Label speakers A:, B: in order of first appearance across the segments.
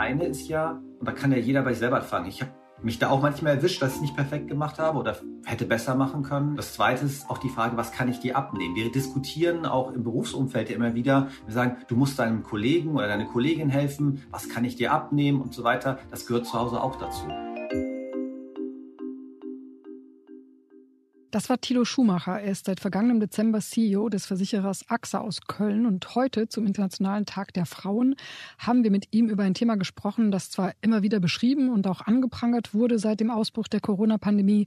A: eine ist ja, und da kann ja jeder bei sich selber anfangen. Ich habe mich da auch manchmal erwischt, dass ich es nicht perfekt gemacht habe oder hätte besser machen können. Das zweite ist auch die Frage, was kann ich dir abnehmen? Wir diskutieren auch im Berufsumfeld immer wieder. Wir sagen, du musst deinem Kollegen oder deiner Kollegin helfen. Was kann ich dir abnehmen und so weiter. Das gehört zu Hause auch dazu.
B: Das war Thilo Schumacher. Er ist seit vergangenem Dezember CEO des Versicherers AXA aus Köln. Und heute zum Internationalen Tag der Frauen haben wir mit ihm über ein Thema gesprochen, das zwar immer wieder beschrieben und auch angeprangert wurde seit dem Ausbruch der Corona-Pandemie,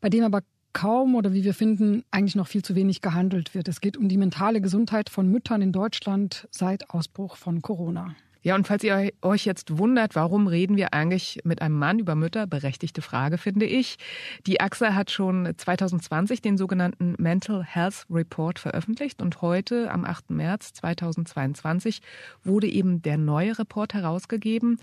B: bei dem aber kaum oder wie wir finden, eigentlich noch viel zu wenig gehandelt wird. Es geht um die mentale Gesundheit von Müttern in Deutschland seit Ausbruch von Corona.
C: Ja, und falls ihr euch jetzt wundert, warum reden wir eigentlich mit einem Mann über Mütter, berechtigte Frage, finde ich. Die AXA hat schon 2020 den sogenannten Mental Health Report veröffentlicht und heute, am 8. März 2022, wurde eben der neue Report herausgegeben.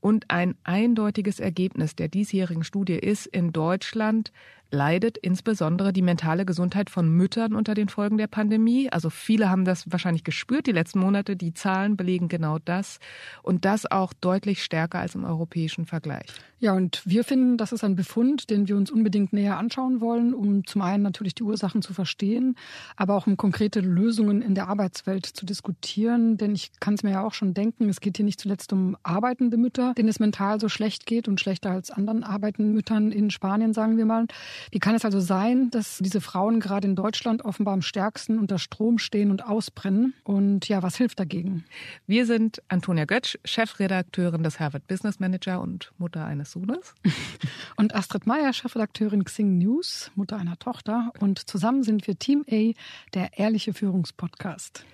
C: Und ein eindeutiges Ergebnis der diesjährigen Studie ist, in Deutschland leidet insbesondere die mentale Gesundheit von Müttern unter den Folgen der Pandemie. Also viele haben das wahrscheinlich gespürt die letzten Monate. Die Zahlen belegen genau das und das auch deutlich stärker als im europäischen Vergleich.
B: Ja, und wir finden, das ist ein Befund, den wir uns unbedingt näher anschauen wollen, um zum einen natürlich die Ursachen zu verstehen, aber auch um konkrete Lösungen in der Arbeitswelt zu diskutieren. Denn ich kann es mir ja auch schon denken, es geht hier nicht zuletzt um arbeitende Mütter, denen es mental so schlecht geht und schlechter als anderen arbeitenden Müttern in Spanien, sagen wir mal. Wie kann es also sein, dass diese Frauen gerade in Deutschland offenbar am stärksten unter Strom stehen und ausbrennen? Und ja, was hilft dagegen?
C: Wir sind Antonia Götsch, Chefredakteurin des Harvard Business Manager und Mutter eines Sohnes.
B: und Astrid Meyer, Chefredakteurin Xing News, Mutter einer Tochter. Und zusammen sind wir Team A, der ehrliche Führungspodcast.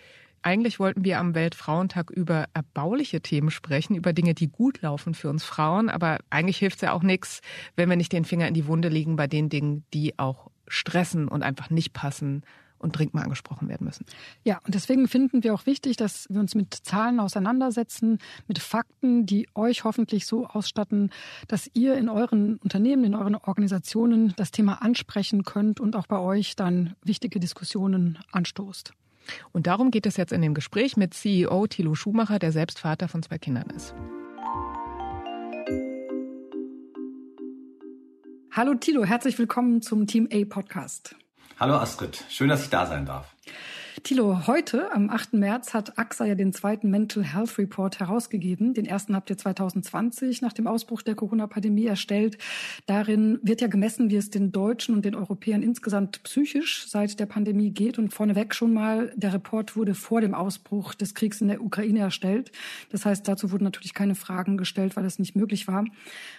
C: Eigentlich wollten wir am Weltfrauentag über erbauliche Themen sprechen, über Dinge, die gut laufen für uns Frauen. Aber eigentlich hilft es ja auch nichts, wenn wir nicht den Finger in die Wunde legen bei den Dingen, die auch stressen und einfach nicht passen und dringend mal angesprochen werden müssen.
B: Ja, und deswegen finden wir auch wichtig, dass wir uns mit Zahlen auseinandersetzen, mit Fakten, die euch hoffentlich so ausstatten, dass ihr in euren Unternehmen, in euren Organisationen das Thema ansprechen könnt und auch bei euch dann wichtige Diskussionen anstoßt.
C: Und darum geht es jetzt in dem Gespräch mit CEO Thilo Schumacher, der selbst Vater von zwei Kindern ist.
B: Hallo Thilo, herzlich willkommen zum Team A Podcast.
A: Hallo Astrid, schön, dass ich da sein darf.
B: Thilo, heute, am 8. März, hat AXA ja den zweiten Mental Health Report herausgegeben. Den ersten habt ihr 2020 nach dem Ausbruch der Corona-Pandemie erstellt. Darin wird ja gemessen, wie es den Deutschen und den Europäern insgesamt psychisch seit der Pandemie geht. Und vorneweg schon mal, der Report wurde vor dem Ausbruch des Kriegs in der Ukraine erstellt. Das heißt, dazu wurden natürlich keine Fragen gestellt, weil es nicht möglich war.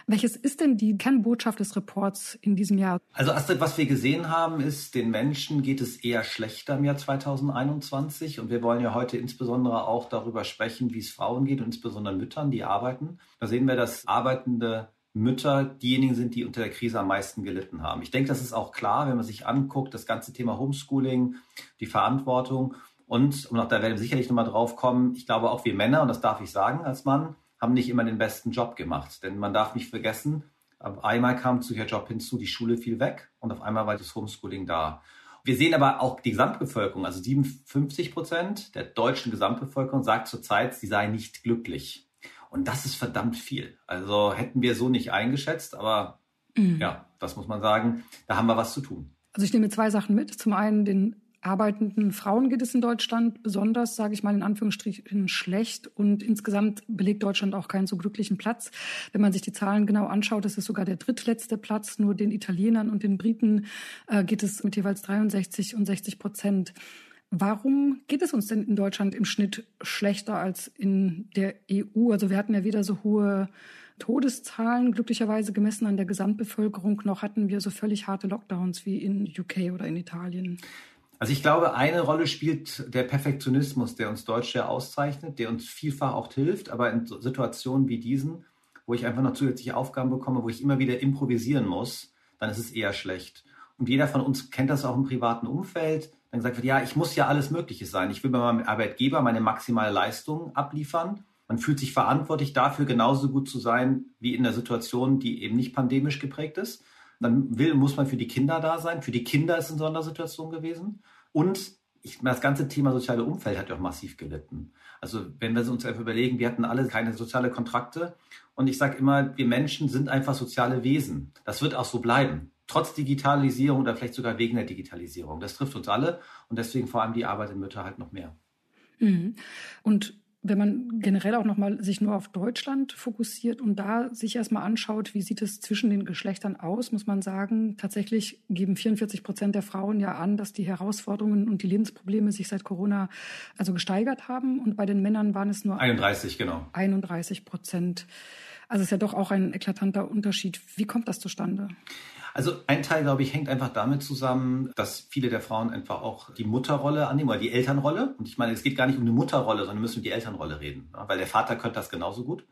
B: Welches ist denn die Kernbotschaft des Reports in diesem Jahr?
A: Also Astrid, was wir gesehen haben, ist, den Menschen geht es eher schlechter im Jahr 2020. 2021. Und wir wollen ja heute insbesondere auch darüber sprechen, wie es Frauen geht und insbesondere Müttern, die arbeiten. Da sehen wir, dass arbeitende Mütter diejenigen sind, die unter der Krise am meisten gelitten haben. Ich denke, das ist auch klar, wenn man sich anguckt, das ganze Thema Homeschooling, die Verantwortung. Und, und auch da werden wir sicherlich nochmal drauf kommen, ich glaube auch wir Männer, und das darf ich sagen als Mann, haben nicht immer den besten Job gemacht. Denn man darf nicht vergessen, auf einmal kam zu ihr Job hinzu, die Schule fiel weg und auf einmal war das Homeschooling da. Wir sehen aber auch die Gesamtbevölkerung, also 57 Prozent der deutschen Gesamtbevölkerung sagt zurzeit, sie sei nicht glücklich. Und das ist verdammt viel. Also hätten wir so nicht eingeschätzt, aber mhm. ja, das muss man sagen, da haben wir was zu tun.
B: Also ich nehme zwei Sachen mit. Zum einen den arbeitenden Frauen geht es in Deutschland besonders, sage ich mal in Anführungsstrichen, schlecht. Und insgesamt belegt Deutschland auch keinen so glücklichen Platz. Wenn man sich die Zahlen genau anschaut, ist es sogar der drittletzte Platz. Nur den Italienern und den Briten äh, geht es mit jeweils 63 und 60 Prozent. Warum geht es uns denn in Deutschland im Schnitt schlechter als in der EU? Also wir hatten ja weder so hohe Todeszahlen, glücklicherweise gemessen an der Gesamtbevölkerung, noch hatten wir so völlig harte Lockdowns wie in UK oder in Italien.
A: Also ich glaube, eine Rolle spielt der Perfektionismus, der uns Deutsche auszeichnet, der uns vielfach auch hilft, aber in Situationen wie diesen, wo ich einfach noch zusätzliche Aufgaben bekomme, wo ich immer wieder improvisieren muss, dann ist es eher schlecht. Und jeder von uns kennt das auch im privaten Umfeld. Dann gesagt wird, ja, ich muss ja alles Mögliche sein. Ich will bei meinem Arbeitgeber meine maximale Leistung abliefern. Man fühlt sich verantwortlich dafür, genauso gut zu sein wie in der Situation, die eben nicht pandemisch geprägt ist. Dann will, muss man für die Kinder da sein. Für die Kinder ist es eine Sondersituation gewesen. Und ich, das ganze Thema soziale Umfeld hat ja auch massiv gelitten. Also wenn wir uns einfach überlegen, wir hatten alle keine soziale Kontrakte und ich sage immer, wir Menschen sind einfach soziale Wesen. Das wird auch so bleiben. Trotz Digitalisierung oder vielleicht sogar wegen der Digitalisierung. Das trifft uns alle und deswegen vor allem die Arbeit in Mütter halt noch mehr.
B: Mhm. Und wenn man generell auch nochmal sich nur auf Deutschland fokussiert und da sich erstmal anschaut, wie sieht es zwischen den Geschlechtern aus, muss man sagen, tatsächlich geben 44 Prozent der Frauen ja an, dass die Herausforderungen und die Lebensprobleme sich seit Corona also gesteigert haben. Und bei den Männern waren es nur
A: 31, genau.
B: 31 Prozent. Also ist ja doch auch ein eklatanter Unterschied. Wie kommt das zustande?
A: Also ein Teil, glaube ich, hängt einfach damit zusammen, dass viele der Frauen einfach auch die Mutterrolle annehmen oder die Elternrolle. Und ich meine, es geht gar nicht um eine Mutterrolle, sondern wir müssen um die Elternrolle reden, weil der Vater könnte das genauso gut.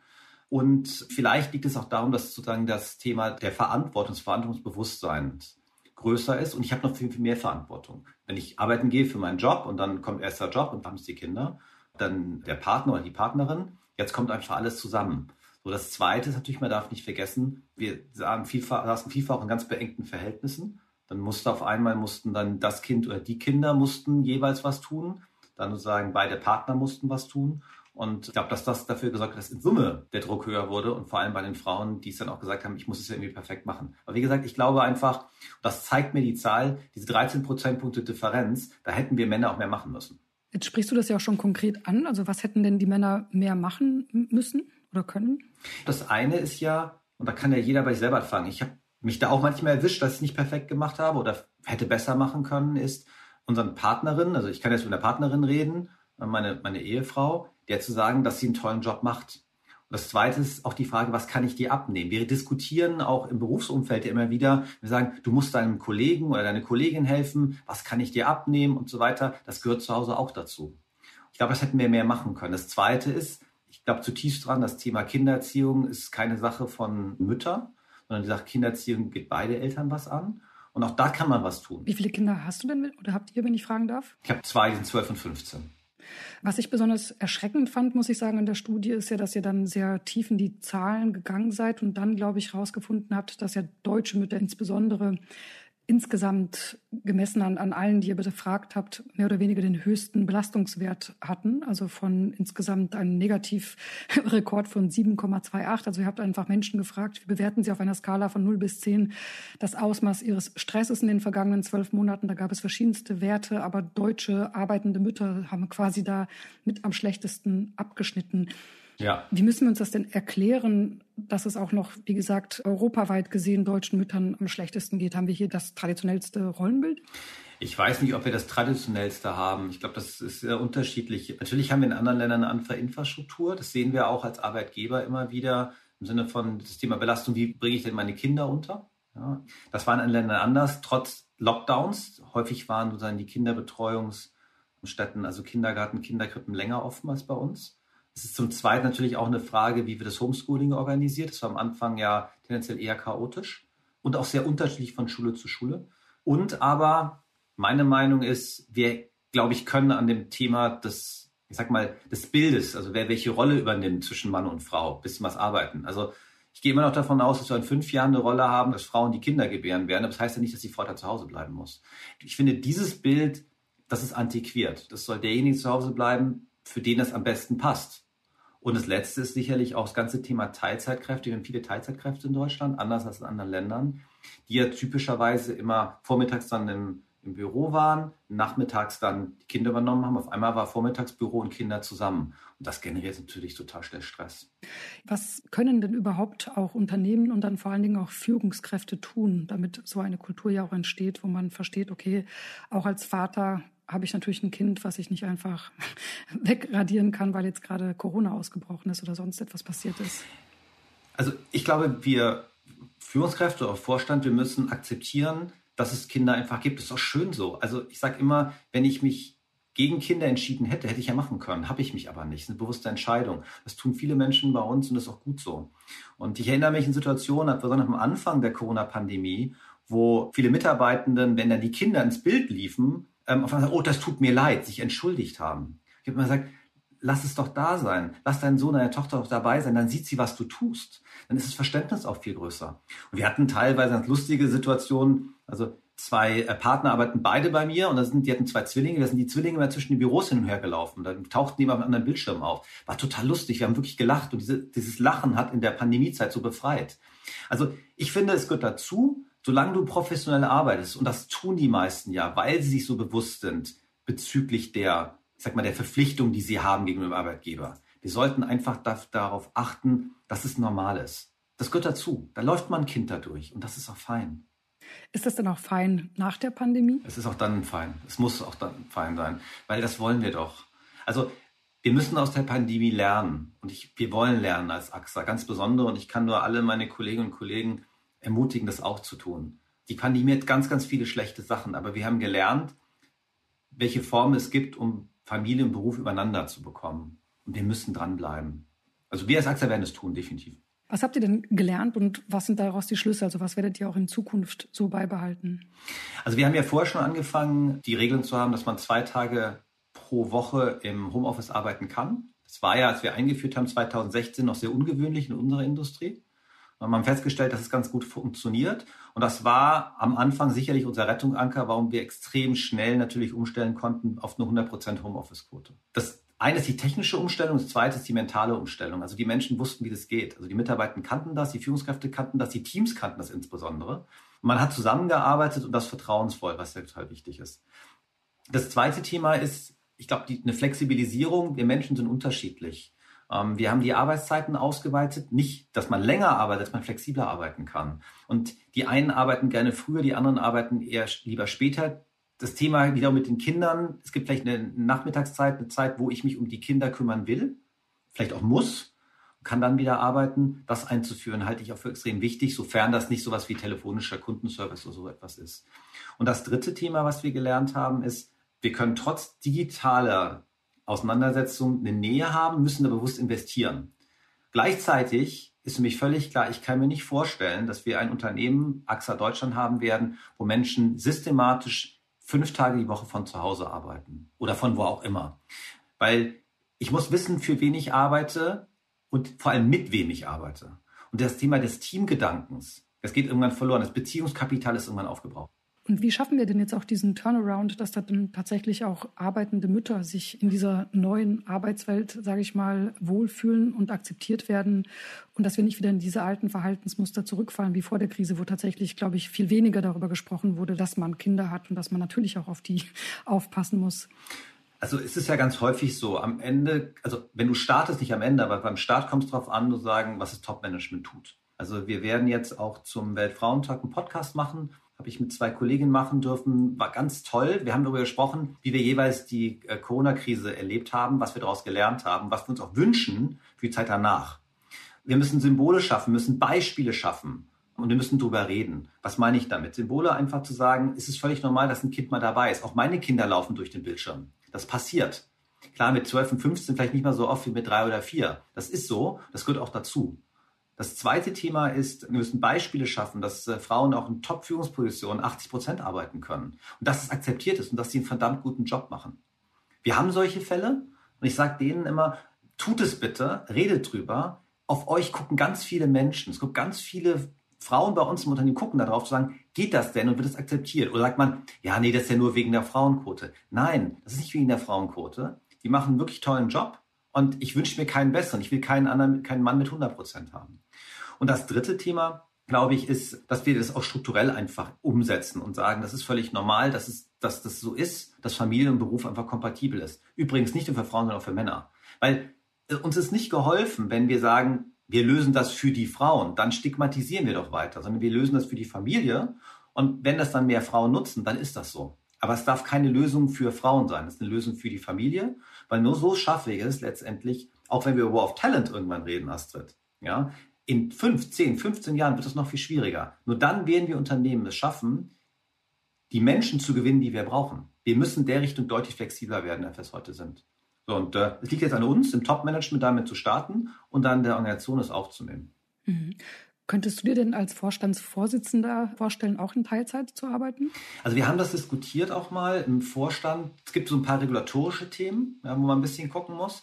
A: Und vielleicht liegt es auch darum, dass sozusagen das Thema der Verantwortung, des Verantwortungsbewusstseins größer ist und ich habe noch viel, viel mehr Verantwortung. Wenn ich arbeiten gehe für meinen Job und dann kommt erst der Job und dann haben es die Kinder, dann der Partner oder die Partnerin, jetzt kommt einfach alles zusammen. So, das Zweite ist natürlich, man darf nicht vergessen, wir saßen vielfach, saßen vielfach in ganz beengten Verhältnissen. Dann musste auf einmal, mussten dann das Kind oder die Kinder mussten jeweils was tun. Dann sozusagen beide Partner mussten was tun. Und ich glaube, dass das dafür gesorgt hat, dass in Summe der Druck höher wurde und vor allem bei den Frauen, die es dann auch gesagt haben, ich muss es ja irgendwie perfekt machen. Aber wie gesagt, ich glaube einfach, das zeigt mir die Zahl, diese 13 Prozentpunkte Differenz, da hätten wir Männer auch mehr machen müssen.
B: Jetzt sprichst du das ja auch schon konkret an. Also was hätten denn die Männer mehr machen müssen? Oder können?
A: Das eine ist ja, und da kann ja jeder bei sich selber anfangen. Ich habe mich da auch manchmal erwischt, dass ich nicht perfekt gemacht habe oder hätte besser machen können, ist unseren Partnerin, also ich kann jetzt mit der Partnerin reden, meine, meine Ehefrau, der zu sagen, dass sie einen tollen Job macht. Und das zweite ist auch die Frage, was kann ich dir abnehmen? Wir diskutieren auch im Berufsumfeld ja immer wieder, wir sagen, du musst deinem Kollegen oder deine Kollegin helfen, was kann ich dir abnehmen und so weiter. Das gehört zu Hause auch dazu. Ich glaube, das hätten wir mehr machen können. Das zweite ist, ich glaube zutiefst dran, das Thema Kindererziehung ist keine Sache von Müttern, sondern die Sache Kindererziehung geht beide Eltern was an. Und auch da kann man was tun.
B: Wie viele Kinder hast du denn mit, oder habt ihr, wenn ich fragen darf?
A: Ich habe zwei, die sind 12 und 15.
B: Was ich besonders erschreckend fand, muss ich sagen, in der Studie ist ja, dass ihr dann sehr tief in die Zahlen gegangen seid und dann, glaube ich, herausgefunden habt, dass ja deutsche Mütter insbesondere insgesamt gemessen an, an allen, die ihr befragt habt, mehr oder weniger den höchsten Belastungswert hatten. Also von insgesamt einem Negativrekord von 7,28. Also ihr habt einfach Menschen gefragt, wie bewerten sie auf einer Skala von 0 bis 10 das Ausmaß ihres Stresses in den vergangenen zwölf Monaten. Da gab es verschiedenste Werte, aber deutsche arbeitende Mütter haben quasi da mit am schlechtesten abgeschnitten. Ja. Wie müssen wir uns das denn erklären, dass es auch noch, wie gesagt, europaweit gesehen deutschen Müttern am schlechtesten geht? Haben wir hier das traditionellste Rollenbild?
A: Ich weiß nicht, ob wir das traditionellste haben. Ich glaube, das ist sehr unterschiedlich. Natürlich haben wir in anderen Ländern eine andere Infrastruktur. Das sehen wir auch als Arbeitgeber immer wieder im Sinne von das Thema Belastung. Wie bringe ich denn meine Kinder unter? Ja, das war in anderen Ländern anders, trotz Lockdowns. Häufig waren sozusagen die Kinderbetreuungsstätten, also Kindergarten, Kinderkrippen länger offen als bei uns. Es ist zum Zweiten natürlich auch eine Frage, wie wird das Homeschooling organisiert. Das war am Anfang ja tendenziell eher chaotisch und auch sehr unterschiedlich von Schule zu Schule. Und aber meine Meinung ist, wir, glaube ich, können an dem Thema des, ich sag mal, des Bildes, also wer welche Rolle übernimmt zwischen Mann und Frau, bisschen was arbeiten. Also ich gehe immer noch davon aus, dass wir in fünf Jahren eine Rolle haben, dass Frauen die Kinder gebären werden. Aber das heißt ja nicht, dass die Frau da zu Hause bleiben muss. Ich finde, dieses Bild, das ist antiquiert. Das soll derjenige zu Hause bleiben, für den das am besten passt. Und das Letzte ist sicherlich auch das ganze Thema Teilzeitkräfte. Wir haben viele Teilzeitkräfte in Deutschland, anders als in anderen Ländern, die ja typischerweise immer vormittags dann im, im Büro waren, nachmittags dann die Kinder übernommen haben. Auf einmal war Vormittagsbüro und Kinder zusammen. Und das generiert natürlich total schnell Stress.
B: Was können denn überhaupt auch Unternehmen und dann vor allen Dingen auch Führungskräfte tun, damit so eine Kultur ja auch entsteht, wo man versteht, okay, auch als Vater habe ich natürlich ein Kind, was ich nicht einfach wegradieren kann, weil jetzt gerade Corona ausgebrochen ist oder sonst etwas passiert ist.
A: Also ich glaube, wir Führungskräfte oder Vorstand, wir müssen akzeptieren, dass es Kinder einfach gibt. Das ist auch schön so. Also ich sage immer, wenn ich mich gegen Kinder entschieden hätte, hätte ich ja machen können. Habe ich mich aber nicht. Das ist eine bewusste Entscheidung. Das tun viele Menschen bei uns und das ist auch gut so. Und ich erinnere mich an Situationen, besonders am Anfang der Corona-Pandemie, wo viele Mitarbeitenden, wenn dann die Kinder ins Bild liefen, ähm, auf einmal sagen, oh, das tut mir leid, sich entschuldigt haben. Ich habe immer gesagt, lass es doch da sein. Lass deinen Sohn, deine Tochter doch dabei sein. Dann sieht sie, was du tust. Dann ist das Verständnis auch viel größer. Und wir hatten teilweise ganz lustige Situationen. Also zwei äh, Partner arbeiten beide bei mir und da sind, die hatten zwei Zwillinge, da sind die Zwillinge immer zwischen den Büros hin und her gelaufen. Dann tauchten die immer auf einem anderen Bildschirm auf. War total lustig, wir haben wirklich gelacht und diese, dieses Lachen hat in der Pandemiezeit so befreit. Also ich finde, es gehört dazu, solange du professionell arbeitest, und das tun die meisten ja, weil sie sich so bewusst sind bezüglich der, ich sag mal, der Verpflichtung, die sie haben gegenüber dem Arbeitgeber. Wir sollten einfach darauf achten, dass es normal ist. Das gehört dazu. Da läuft man ein Kind dadurch und das ist auch fein.
B: Ist das denn auch fein nach der Pandemie?
A: Es ist auch dann fein. Es muss auch dann fein sein, weil das wollen wir doch. Also wir müssen aus der Pandemie lernen und ich, wir wollen lernen als AXA, ganz besondere und ich kann nur alle meine Kolleginnen und Kollegen ermutigen, das auch zu tun. Die Pandemie hat ganz, ganz viele schlechte Sachen, aber wir haben gelernt, welche Formen es gibt, um Familie und Beruf übereinander zu bekommen. Und wir müssen dranbleiben. Also wir als AXA werden es tun, definitiv.
B: Was habt ihr denn gelernt und was sind daraus die Schlüsse? Also was werdet ihr auch in Zukunft so beibehalten?
A: Also wir haben ja vorher schon angefangen, die Regeln zu haben, dass man zwei Tage pro Woche im Homeoffice arbeiten kann. Das war ja, als wir eingeführt haben, 2016 noch sehr ungewöhnlich in unserer Industrie. Und haben festgestellt, dass es ganz gut funktioniert. Und das war am Anfang sicherlich unser Rettungsanker, warum wir extrem schnell natürlich umstellen konnten auf eine 100% Homeoffice-Quote. Das eine ist die technische Umstellung, das zweite ist die mentale Umstellung. Also die Menschen wussten, wie das geht. Also die Mitarbeiter kannten das, die Führungskräfte kannten das, die Teams kannten das insbesondere. Und man hat zusammengearbeitet und das vertrauensvoll, was ja total wichtig ist. Das zweite Thema ist, ich glaube, eine Flexibilisierung. Wir Menschen sind unterschiedlich. Ähm, wir haben die Arbeitszeiten ausgeweitet. Nicht, dass man länger arbeitet, dass man flexibler arbeiten kann. Und die einen arbeiten gerne früher, die anderen arbeiten eher lieber später das Thema wieder mit den Kindern. Es gibt vielleicht eine Nachmittagszeit, eine Zeit, wo ich mich um die Kinder kümmern will, vielleicht auch muss, kann dann wieder arbeiten. Das einzuführen halte ich auch für extrem wichtig, sofern das nicht so etwas wie telefonischer Kundenservice oder so etwas ist. Und das dritte Thema, was wir gelernt haben, ist, wir können trotz digitaler Auseinandersetzung eine Nähe haben, müssen da bewusst investieren. Gleichzeitig ist für mich völlig klar, ich kann mir nicht vorstellen, dass wir ein Unternehmen, AXA Deutschland haben werden, wo Menschen systematisch fünf Tage die Woche von zu Hause arbeiten oder von wo auch immer. Weil ich muss wissen, für wen ich arbeite und vor allem mit wem ich arbeite. Und das Thema des Teamgedankens, das geht irgendwann verloren. Das Beziehungskapital ist irgendwann aufgebraucht.
B: Und wie schaffen wir denn jetzt auch diesen Turnaround, dass dann tatsächlich auch arbeitende Mütter sich in dieser neuen Arbeitswelt, sage ich mal, wohlfühlen und akzeptiert werden und dass wir nicht wieder in diese alten Verhaltensmuster zurückfallen wie vor der Krise, wo tatsächlich, glaube ich, viel weniger darüber gesprochen wurde, dass man Kinder hat und dass man natürlich auch auf die aufpassen muss.
A: Also es ist ja ganz häufig so, am Ende, also wenn du startest, nicht am Ende, aber beim Start kommt es darauf an, zu sagen, was das Top-Management tut. Also wir werden jetzt auch zum Weltfrauentag einen Podcast machen habe ich mit zwei Kolleginnen machen dürfen. War ganz toll. Wir haben darüber gesprochen, wie wir jeweils die äh, Corona-Krise erlebt haben, was wir daraus gelernt haben, was wir uns auch wünschen für die Zeit danach. Wir müssen Symbole schaffen, müssen Beispiele schaffen und wir müssen darüber reden. Was meine ich damit? Symbole einfach zu sagen, es ist völlig normal, dass ein Kind mal dabei ist. Auch meine Kinder laufen durch den Bildschirm. Das passiert. Klar, mit 12 und 15 vielleicht nicht mal so oft wie mit drei oder vier. Das ist so. Das gehört auch dazu. Das zweite Thema ist, wir müssen Beispiele schaffen, dass äh, Frauen auch in Top-Führungspositionen 80 Prozent arbeiten können. Und dass es akzeptiert ist und dass sie einen verdammt guten Job machen. Wir haben solche Fälle und ich sage denen immer, tut es bitte, redet drüber. Auf euch gucken ganz viele Menschen. Es gibt ganz viele Frauen bei uns im Unternehmen gucken darauf zu sagen, geht das denn und wird es akzeptiert? Oder sagt man, ja, nee, das ist ja nur wegen der Frauenquote. Nein, das ist nicht wegen der Frauenquote. Die machen einen wirklich tollen Job und ich wünsche mir keinen besseren. Ich will keinen anderen, keinen Mann mit 100 Prozent haben. Und das dritte Thema, glaube ich, ist, dass wir das auch strukturell einfach umsetzen und sagen, das ist völlig normal, dass, es, dass das so ist, dass Familie und Beruf einfach kompatibel ist. Übrigens nicht nur für Frauen, sondern auch für Männer. Weil äh, uns ist nicht geholfen, wenn wir sagen, wir lösen das für die Frauen, dann stigmatisieren wir doch weiter, sondern wir lösen das für die Familie. Und wenn das dann mehr Frauen nutzen, dann ist das so. Aber es darf keine Lösung für Frauen sein. Es ist eine Lösung für die Familie, weil nur so schaffe ich es letztendlich, auch wenn wir über War of Talent irgendwann reden, Astrid, ja, in 5, 10, 15 Jahren wird es noch viel schwieriger. Nur dann werden wir Unternehmen es schaffen, die Menschen zu gewinnen, die wir brauchen. Wir müssen der Richtung deutlich flexibler werden, als wir es heute sind. Und äh, es liegt jetzt an uns, im Top-Management damit zu starten und dann der Organisation es aufzunehmen.
B: Mhm. Könntest du dir denn als Vorstandsvorsitzender vorstellen, auch in Teilzeit zu arbeiten?
A: Also wir haben das diskutiert auch mal im Vorstand. Es gibt so ein paar regulatorische Themen, wo man ein bisschen gucken muss.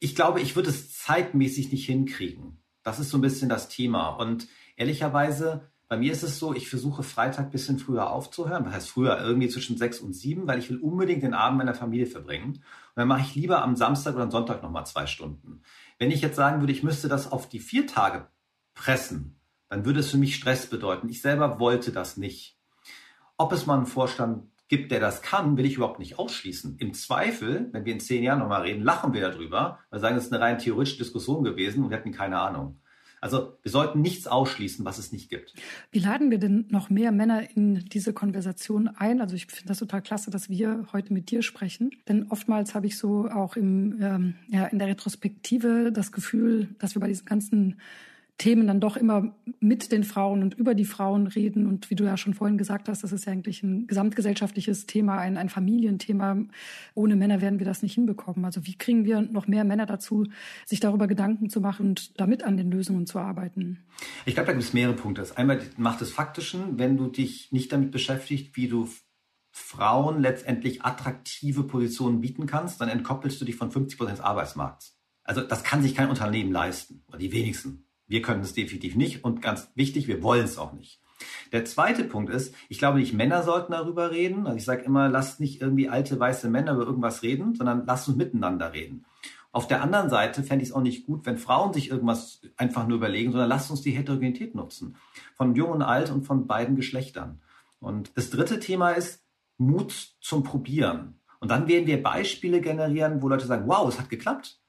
A: Ich glaube, ich würde es zeitmäßig nicht hinkriegen. Das ist so ein bisschen das Thema. Und ehrlicherweise Bei mir ist es so, ich versuche Freitag ein bisschen früher aufzuhören. Das heißt früher, irgendwie zwischen sechs und sieben, weil ich will unbedingt den Abend meiner Familie verbringen. Und dann mache ich lieber am Samstag oder am Sonntag nochmal zwei Stunden. Wenn ich jetzt sagen würde, ich müsste das auf die vier Tage pressen, dann würde es für mich Stress bedeuten. Ich selber wollte das nicht. Ob es mal einen Vorstand gibt, der das kann, will ich überhaupt nicht ausschließen. Im Zweifel, wenn wir in zehn Jahren nochmal reden, lachen wir darüber, weil sagen, es ist eine rein theoretische Diskussion gewesen und wir hatten keine Ahnung. Also wir sollten nichts ausschließen, was es nicht gibt.
B: Wie laden wir denn noch mehr Männer in diese Konversation ein? Also ich finde das total klasse, dass wir heute mit dir sprechen. Denn oftmals habe ich so auch im, ähm, ja, in der Retrospektive das Gefühl, dass wir bei diesen ganzen Themen dann doch immer mit den Frauen und über die Frauen reden. Und wie du ja schon vorhin gesagt hast, das ist ja eigentlich ein gesamtgesellschaftliches Thema, ein, ein Familienthema. Ohne Männer werden wir das nicht hinbekommen. Also wie kriegen wir noch mehr Männer dazu, sich darüber Gedanken zu machen und damit an den Lösungen zu arbeiten?
A: Ich glaube, da gibt es mehrere Punkte. Einmal macht es Faktischen, wenn du dich nicht damit beschäftigst, wie du Frauen letztendlich attraktive Positionen bieten kannst, dann entkoppelst du dich von 50 Prozent des Arbeitsmarkts. Also das kann sich kein Unternehmen leisten, oder die wenigsten. Wir können es definitiv nicht und ganz wichtig, wir wollen es auch nicht. Der zweite Punkt ist, ich glaube nicht Männer sollten darüber reden. Also ich sage immer, lasst nicht irgendwie alte weiße Männer über irgendwas reden, sondern lasst uns miteinander reden. Auf der anderen Seite fände ich es auch nicht gut, wenn Frauen sich irgendwas einfach nur überlegen, sondern lasst uns die Heterogenität nutzen. Von jung und alt und von beiden Geschlechtern. Und das dritte Thema ist Mut zum Probieren. Und dann werden wir Beispiele generieren, wo Leute sagen, wow, es hat geklappt.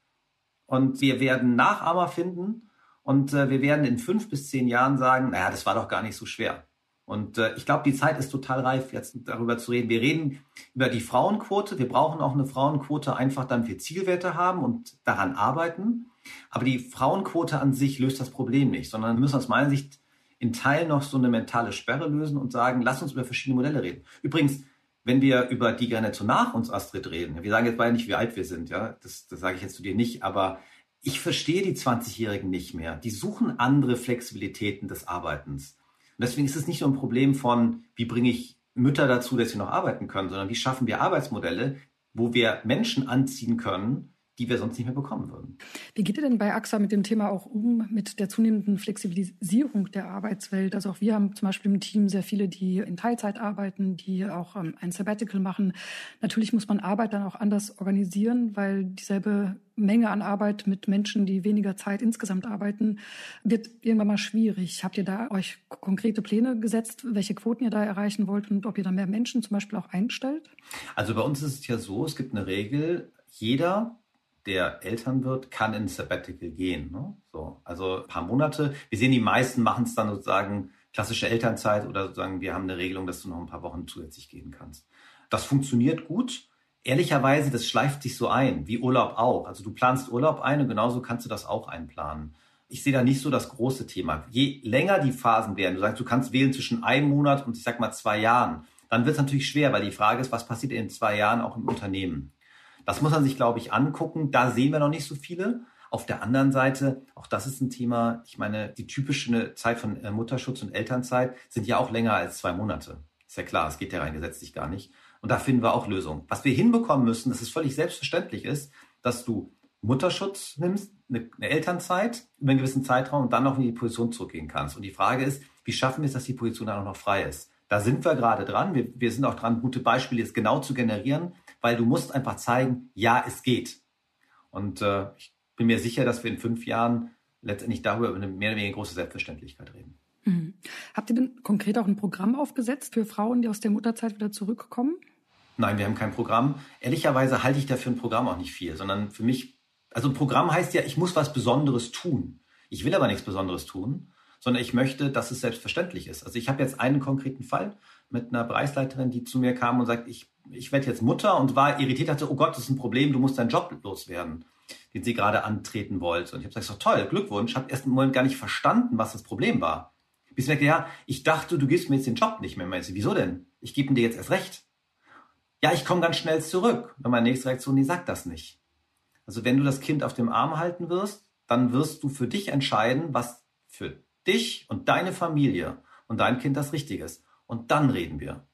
A: Und wir werden Nachahmer finden und äh, wir werden in fünf bis zehn Jahren sagen, naja, das war doch gar nicht so schwer. Und äh, ich glaube, die Zeit ist total reif, jetzt darüber zu reden. Wir reden über die Frauenquote. Wir brauchen auch eine Frauenquote einfach, damit wir Zielwerte haben und daran arbeiten. Aber die Frauenquote an sich löst das Problem nicht, sondern wir müssen aus meiner Sicht in Teilen noch so eine mentale Sperre lösen und sagen, lass uns über verschiedene Modelle reden. Übrigens, wenn wir über die Generation nach uns, Astrid, reden, wir sagen jetzt beide nicht, wie alt wir sind, ja, das, das sage ich jetzt zu dir nicht, aber ich verstehe die 20-Jährigen nicht mehr. Die suchen andere Flexibilitäten des Arbeitens. Und deswegen ist es nicht nur ein Problem von, wie bringe ich Mütter dazu, dass sie noch arbeiten können, sondern wie schaffen wir Arbeitsmodelle, wo wir Menschen anziehen können, die wir sonst nicht mehr bekommen würden.
B: Wie geht ihr denn bei AXA mit dem Thema auch um, mit der zunehmenden Flexibilisierung der Arbeitswelt? Also auch wir haben zum Beispiel im Team sehr viele, die in Teilzeit arbeiten, die auch ähm, ein Sabbatical machen. Natürlich muss man Arbeit dann auch anders organisieren, weil dieselbe Menge an Arbeit mit Menschen, die weniger Zeit insgesamt arbeiten, wird irgendwann mal schwierig. Habt ihr da euch konkrete Pläne gesetzt, welche Quoten ihr da erreichen wollt und ob ihr da mehr Menschen zum Beispiel auch einstellt?
A: Also bei uns ist es ja so, es gibt eine Regel, jeder der Eltern wird, kann in Sabbatical gehen. Ne? So, also ein paar Monate. Wir sehen, die meisten machen es dann sozusagen klassische Elternzeit oder sozusagen, wir haben eine Regelung, dass du noch ein paar Wochen zusätzlich gehen kannst. Das funktioniert gut. Ehrlicherweise, das schleift sich so ein, wie Urlaub auch. Also du planst Urlaub ein und genauso kannst du das auch einplanen. Ich sehe da nicht so das große Thema. Je länger die Phasen werden, du sagst, du kannst wählen zwischen einem Monat und ich sag mal zwei Jahren, dann wird es natürlich schwer, weil die Frage ist, was passiert in zwei Jahren auch im Unternehmen? Das muss man sich, glaube ich, angucken. Da sehen wir noch nicht so viele. Auf der anderen Seite, auch das ist ein Thema, ich meine, die typische Zeit von äh, Mutterschutz und Elternzeit sind ja auch länger als zwei Monate. Ist ja klar, es geht ja rein gesetzlich gar nicht. Und da finden wir auch Lösungen. Was wir hinbekommen müssen, dass es völlig selbstverständlich ist, dass du Mutterschutz nimmst, eine, Elternzeit über einen gewissen Zeitraum und dann noch in die Position zurückgehen kannst. Und die Frage ist, wie schaffen wir es, dass die Position dann auch noch frei ist? Da sind wir gerade dran. Wir, wir sind auch dran, gute Beispiele jetzt genau zu generieren weil du musst einfach zeigen, ja, es geht. Und äh, ich bin mir sicher, dass wir in fünf Jahren letztendlich darüber über eine mehr oder weniger große Selbstverständlichkeit reden.
B: Mhm. Habt ihr denn konkret auch ein Programm aufgesetzt für Frauen, die aus der Mutterzeit wieder zurückkommen?
A: Nein, wir haben kein Programm. Ehrlicherweise halte ich dafür ein Programm auch nicht viel, sondern für mich, also ein Programm heißt ja, ich muss was Besonderes tun. Ich will aber nichts Besonderes tun, sondern ich möchte, dass es selbstverständlich ist. Also ich habe jetzt einen konkreten Fall mit einer Bereichsleiterin, die zu mir kam und sagt, ich ich werde jetzt Mutter und war irritiert, dachte, oh Gott, das ist ein Problem, du musst deinen Job loswerden, den sie gerade antreten wollte. Und ich habe gesagt, so toll, Glückwunsch. Habe erst einen Moment gar nicht verstanden, was das Problem war. Bis ich merkte, ja, ich dachte, du gibst mir jetzt den Job nicht mehr. Meinst du, wieso denn? Ich gebe dir jetzt erst recht. Ja, ich komme ganz schnell zurück. Und meine nächste Reaktion, die sagt das nicht. Also wenn du das Kind auf dem Arm halten wirst, dann wirst du für dich entscheiden, was für dich und deine Familie und dein Kind das Richtige ist. Und dann reden wir.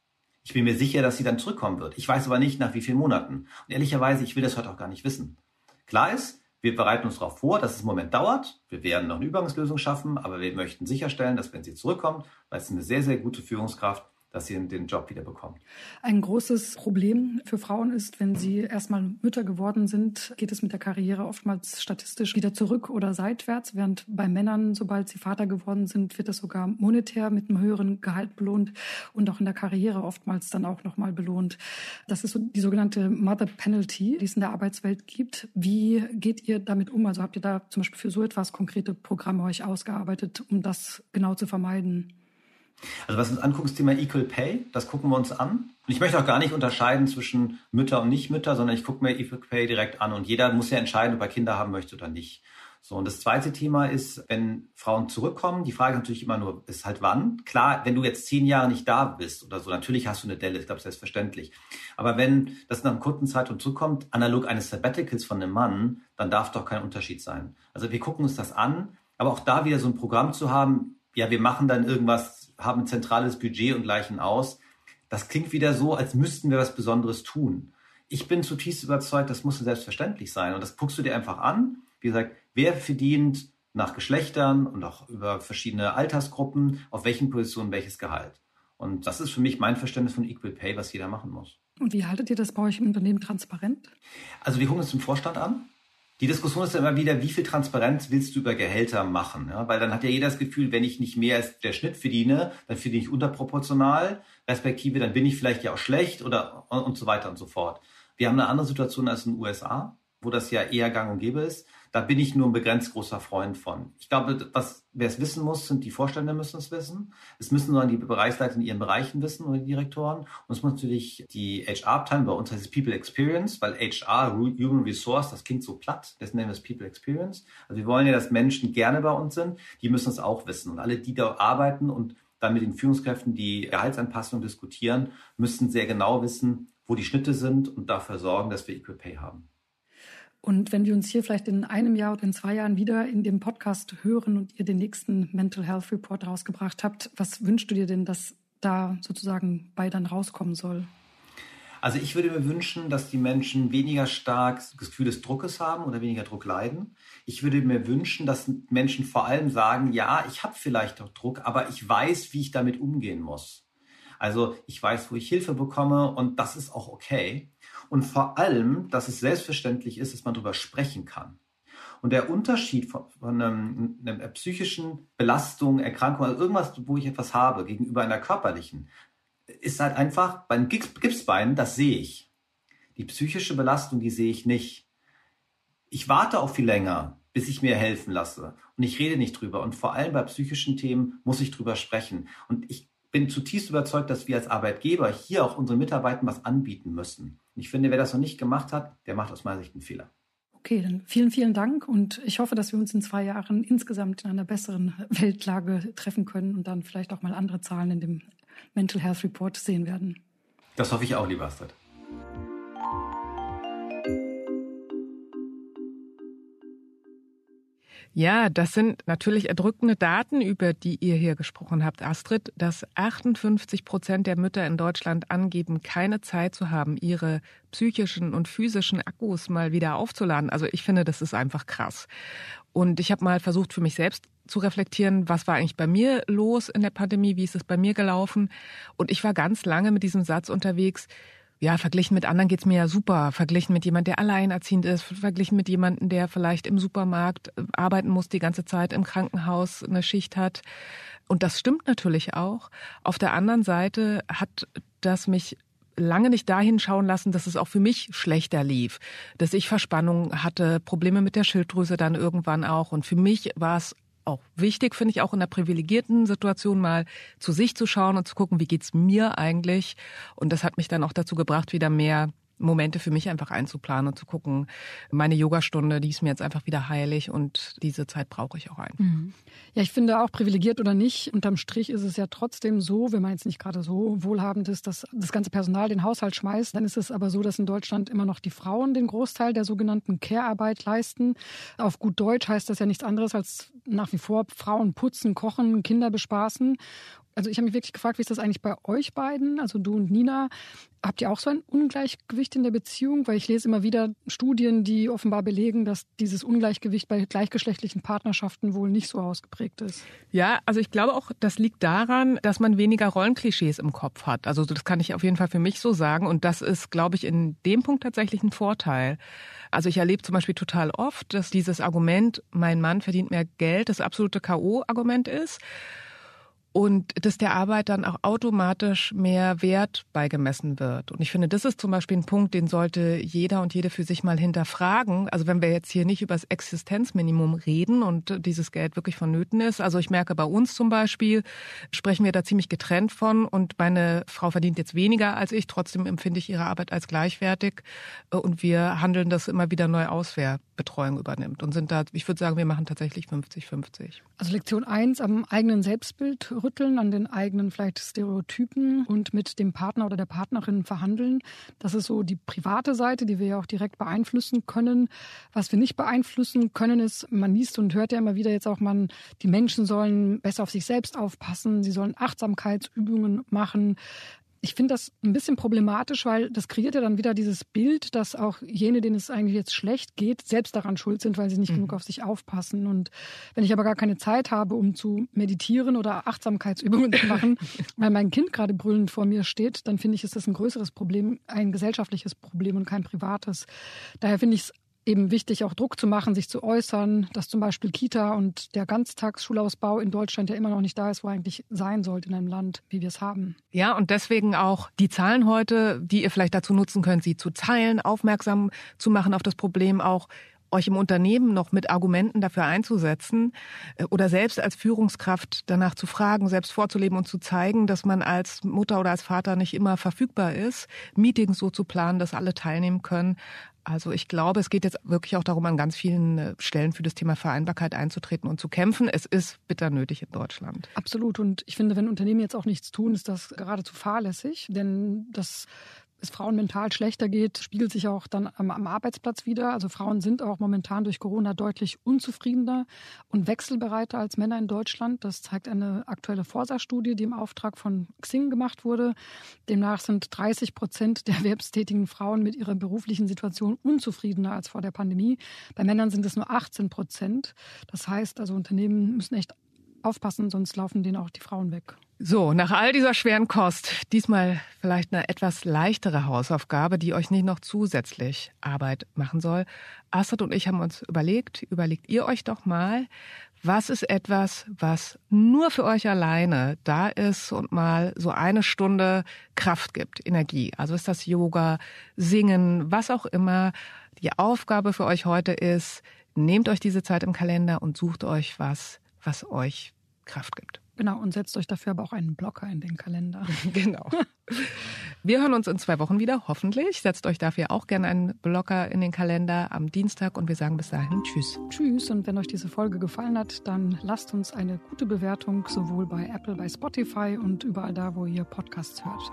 A: Ich bin mir sicher, dass sie dann zurückkommen wird. Ich weiß aber nicht, nach wie vielen Monaten. Und ehrlicherweise, ich will das heute auch gar nicht wissen. Klar ist, Wir bereiten uns darauf vor, dass es im Moment dauert. Wir werden noch eine Übergangslösung schaffen, aber wir möchten sicherstellen, dass wenn sie zurückkommt, weil es eine sehr, sehr gute Führungskraft, dass sie den Job wieder bekommen.
B: Ein großes Problem für Frauen ist, wenn sie erstmal Mütter geworden sind, geht es mit der Karriere oftmals statistisch wieder zurück oder seitwärts, während bei Männern, sobald sie Vater geworden sind, wird es sogar monetär mit einem höheren Gehalt belohnt und auch in der Karriere oftmals dann auch nochmal belohnt. Das ist die sogenannte Mother Penalty, die es in der Arbeitswelt gibt. Wie geht ihr damit um? Also habt ihr da zum Beispiel für so etwas konkrete Programme euch ausgearbeitet, um das genau zu vermeiden?
A: Also was wir uns angucken, das Thema Equal Pay, das gucken wir uns an. Und ich möchte auch gar nicht unterscheiden zwischen Mütter und Nichtmütter, sondern ich gucke mir Equal Pay direkt an und jeder muss ja entscheiden, ob er Kinder haben möchte oder nicht. So, und das zweite Thema ist, wenn Frauen zurückkommen, die Frage natürlich immer nur, ist halt wann. Klar, wenn du jetzt zehn Jahre nicht da bist oder so, natürlich hast du eine Delle, ich glaube, selbstverständlich. Aber wenn das nach einem kurzen Zeitraum zurückkommt, analog eines Sabbaticals von einem Mann, dann darf doch kein Unterschied sein. Also wir gucken uns das an, aber auch da wieder so ein Programm zu haben, ja, wir machen dann irgendwas, haben ein zentrales Budget und gleichen aus. Das klingt wieder so, als müssten wir was Besonderes tun. Ich bin zutiefst überzeugt, das muss selbstverständlich sein. Und das guckst du dir einfach an. Wie gesagt, wer verdient nach Geschlechtern und auch über verschiedene Altersgruppen, auf welchen Positionen welches Gehalt. Und das ist für mich mein Verständnis von Equal Pay, was jeder machen muss.
B: Und wie haltet ihr das bei euch im Unternehmen transparent?
A: Also wir gucken uns den Vorstand an. Die Diskussion ist ja immer wieder, wie viel Transparenz willst du über Gehälter machen? Ja, weil dann hat ja jeder das Gefühl, wenn ich nicht mehr als der Schnitt verdiene, dann verdiene ich unterproportional, respektive dann bin ich vielleicht ja auch schlecht oder und so weiter und so fort. Wir haben eine andere Situation als in den USA, wo das ja eher gang und gäbe ist. Da bin ich nur ein begrenzt großer Freund von. Ich glaube, was, wer es wissen muss, sind die Vorstände müssen es wissen. Es müssen nur die Bereichsleiter in ihren Bereichen wissen oder die Direktoren. Und es muss natürlich die HR-Abteilung, bei uns heißt es People Experience, weil HR, Human Resource, das klingt so platt, das nennen wir es People Experience. Also wir wollen ja, dass Menschen gerne bei uns sind, die müssen es auch wissen. Und alle, die da arbeiten und dann mit den Führungskräften die Gehaltsanpassung diskutieren, müssen sehr genau wissen, wo die Schnitte sind und dafür sorgen, dass wir Equal Pay haben.
B: Und wenn wir uns hier vielleicht in einem Jahr oder in zwei Jahren wieder in dem Podcast hören und ihr den nächsten Mental Health Report rausgebracht habt, was wünschst du dir denn, dass da sozusagen bei dann rauskommen soll?
A: Also ich würde mir wünschen, dass die Menschen weniger stark das Gefühl des Druckes haben oder weniger Druck leiden. Ich würde mir wünschen, dass Menschen vor allem sagen, ja, ich habe vielleicht auch Druck, aber ich weiß, wie ich damit umgehen muss. Also ich weiß, wo ich Hilfe bekomme und das ist auch okay und vor allem, dass es selbstverständlich ist, dass man darüber sprechen kann. Und der Unterschied von, von einem, einer psychischen Belastung, Erkrankung, also irgendwas, wo ich etwas habe, gegenüber einer körperlichen, ist halt einfach, beim Gipsbein, das sehe ich. Die psychische Belastung, die sehe ich nicht. Ich warte auch viel länger, bis ich mir helfen lasse. Und ich rede nicht drüber. Und vor allem bei psychischen Themen muss ich drüber sprechen. Und ich bin zutiefst überzeugt, dass wir als Arbeitgeber hier auch unseren Mitarbeitern was anbieten müssen. Und ich finde, wer das noch nicht gemacht hat, der macht aus meiner Sicht einen Fehler.
B: Okay, dann vielen, vielen Dank und ich hoffe, dass wir uns in zwei Jahren insgesamt in einer besseren Weltlage treffen können und dann vielleicht auch mal andere Zahlen in dem Mental Health Report sehen werden.
A: Das hoffe ich auch, lieber Astrid.
C: Ja, das sind natürlich erdrückende Daten, über die ihr hier gesprochen habt, Astrid, dass 58 Prozent der Mütter in Deutschland angeben, keine Zeit zu haben, ihre psychischen und physischen Akkus mal wieder aufzuladen. Also ich finde, das ist einfach krass. Und ich habe mal versucht, für mich selbst zu reflektieren, was war eigentlich bei mir los in der Pandemie, wie ist es bei mir gelaufen. Und ich war ganz lange mit diesem Satz unterwegs, ja, verglichen mit anderen geht's mir ja super. Verglichen mit jemand, der alleinerziehend ist, verglichen mit jemandem, der vielleicht im Supermarkt äh, arbeiten muss, die ganze Zeit im Krankenhaus eine Schicht hat. Und das stimmt natürlich auch. Auf der anderen Seite hat das mich lange nicht dahin schauen lassen, dass es auch für mich schlechter lief, dass ich Verspannung hatte, Probleme mit der Schilddrüse dann irgendwann auch. Und für mich war es auch wichtig, finde ich, auch in einer privilegierten Situation mal zu sich zu schauen und zu gucken, wie geht's mir eigentlich? Und das hat mich dann auch dazu gebracht, wieder mehr Momente für mich einfach einzuplanen und zu gucken, meine Yogastunde, die ist mir jetzt einfach wieder heilig und diese Zeit brauche ich auch ein. Mhm.
B: Ja, ich finde auch privilegiert oder nicht, unterm Strich ist es ja trotzdem so, wenn man jetzt nicht gerade so wohlhabend ist, dass das ganze Personal den Haushalt schmeißt, dann ist es aber so, dass in Deutschland immer noch die Frauen den Großteil der sogenannten Care-Arbeit leisten. Auf gut Deutsch heißt das ja nichts anderes als nach wie vor Frauen putzen, kochen, Kinder bespaßen. Also ich habe mich wirklich gefragt, wie ist das eigentlich bei euch beiden, also du und Nina? Habt ihr auch so ein Ungleichgewicht in der Beziehung? Weil ich lese immer wieder Studien, die offenbar belegen, dass dieses Ungleichgewicht bei gleichgeschlechtlichen Partnerschaften wohl nicht so ausgeprägt ist.
C: Ja, also ich glaube auch, das liegt daran, dass man weniger Rollenklischees im Kopf hat. Also das kann ich auf jeden Fall für mich so sagen. Und das ist, glaube ich, in dem Punkt tatsächlich ein Vorteil. Also ich erlebe zum Beispiel total oft, dass dieses Argument, mein Mann verdient mehr Geld, das absolute K.O.-Argument ist und dass der Arbeit dann auch automatisch mehr Wert beigemessen wird. Und ich finde, das ist zum Beispiel ein Punkt, den sollte jeder und jede für sich mal hinterfragen. Also wenn wir jetzt hier nicht über das Existenzminimum reden und dieses Geld wirklich vonnöten ist. Also ich merke bei uns zum Beispiel, sprechen wir da ziemlich getrennt von und meine Frau verdient jetzt weniger als ich. Trotzdem empfinde ich ihre Arbeit als gleichwertig und wir handeln das immer wieder neu aus, wer Betreuung übernimmt und sind da, ich würde sagen, wir machen tatsächlich 50-50.
B: Also Lektion 1 am eigenen Selbstbild rütteln, an den eigenen vielleicht Stereotypen und mit dem Partner oder der Partnerin verhandeln. Das ist so die private Seite, die wir ja auch direkt beeinflussen können. Was wir nicht beeinflussen können, ist, man liest und hört ja immer wieder jetzt auch, man, die Menschen sollen besser auf sich selbst aufpassen, sie sollen Achtsamkeitsübungen machen. Ich finde das ein bisschen problematisch, weil das kreiert ja dann wieder dieses Bild, dass auch jene, denen es eigentlich jetzt schlecht geht, selbst daran schuld sind, weil sie nicht mhm. genug auf sich aufpassen. Und wenn ich aber gar keine Zeit habe, um zu meditieren oder Achtsamkeitsübungen zu machen, weil mein Kind gerade brüllend vor mir steht, dann finde ich, ist das ein größeres Problem, ein gesellschaftliches Problem und kein privates. Daher finde ich es eben wichtig, auch Druck zu machen, sich zu äußern, dass zum Beispiel Kita und der Ganztagsschulausbau in Deutschland ja immer noch nicht da ist, wo eigentlich sein sollte in einem Land, wie wir es haben.
C: Ja, und deswegen auch die Zahlen heute, die ihr vielleicht dazu nutzen könnt, sie zu teilen, aufmerksam zu machen auf das Problem, auch euch im Unternehmen noch mit Argumenten dafür einzusetzen äh, oder selbst als Führungskraft danach zu fragen, selbst vorzuleben und zu zeigen, dass man als Mutter oder als Vater nicht immer verfügbar ist, Meetings so zu planen, dass alle teilnehmen können. Also ich glaube, es geht jetzt wirklich auch darum, an ganz vielen äh, Stellen für das Thema Vereinbarkeit einzutreten und zu kämpfen. Es ist bitter nötig in Deutschland.
B: Absolut. Und ich finde, wenn Unternehmen jetzt auch nichts tun, ist das geradezu fahrlässig. Denn das es Frauen mental schlechter geht, spiegelt sich auch dann am, am, Arbeitsplatz wieder. Also Frauen sind auch momentan durch Corona deutlich unzufriedener und wechselbereiter als Männer in Deutschland. Das zeigt eine aktuelle Forsa-Studie, die im Auftrag von Xing gemacht wurde. Demnach sind 30 Prozent der erwerbstätigen Frauen mit ihrer beruflichen Situation unzufriedener als vor der Pandemie. Bei Männern sind es nur 18 Prozent. Das heißt, also Unternehmen müssen echt aufpassen, sonst laufen denen auch die Frauen weg.
C: So, nach all dieser schweren Kost, diesmal vielleicht eine etwas leichtere Hausaufgabe, die euch nicht noch zusätzlich Arbeit machen soll. Astrid und ich haben uns überlegt, überlegt ihr euch doch mal, was ist etwas, was nur für euch alleine da ist und mal so eine Stunde Kraft gibt, Energie. Also ist das Yoga, Singen, was auch immer. Die Aufgabe für euch heute ist, nehmt euch diese Zeit im Kalender und sucht euch was, was euch Kraft gibt.
B: Genau, und setzt euch dafür aber auch einen Blocker in den Kalender.
C: genau. Wir hören uns in zwei Wochen wieder, hoffentlich. Setzt euch dafür auch gerne einen Blocker in den Kalender am Dienstag und wir sagen bis dahin Tschüss.
B: Tschüss und wenn euch diese Folge gefallen hat, dann lasst uns eine gute Bewertung sowohl bei Apple, bei Spotify und überall da, wo ihr Podcasts hört.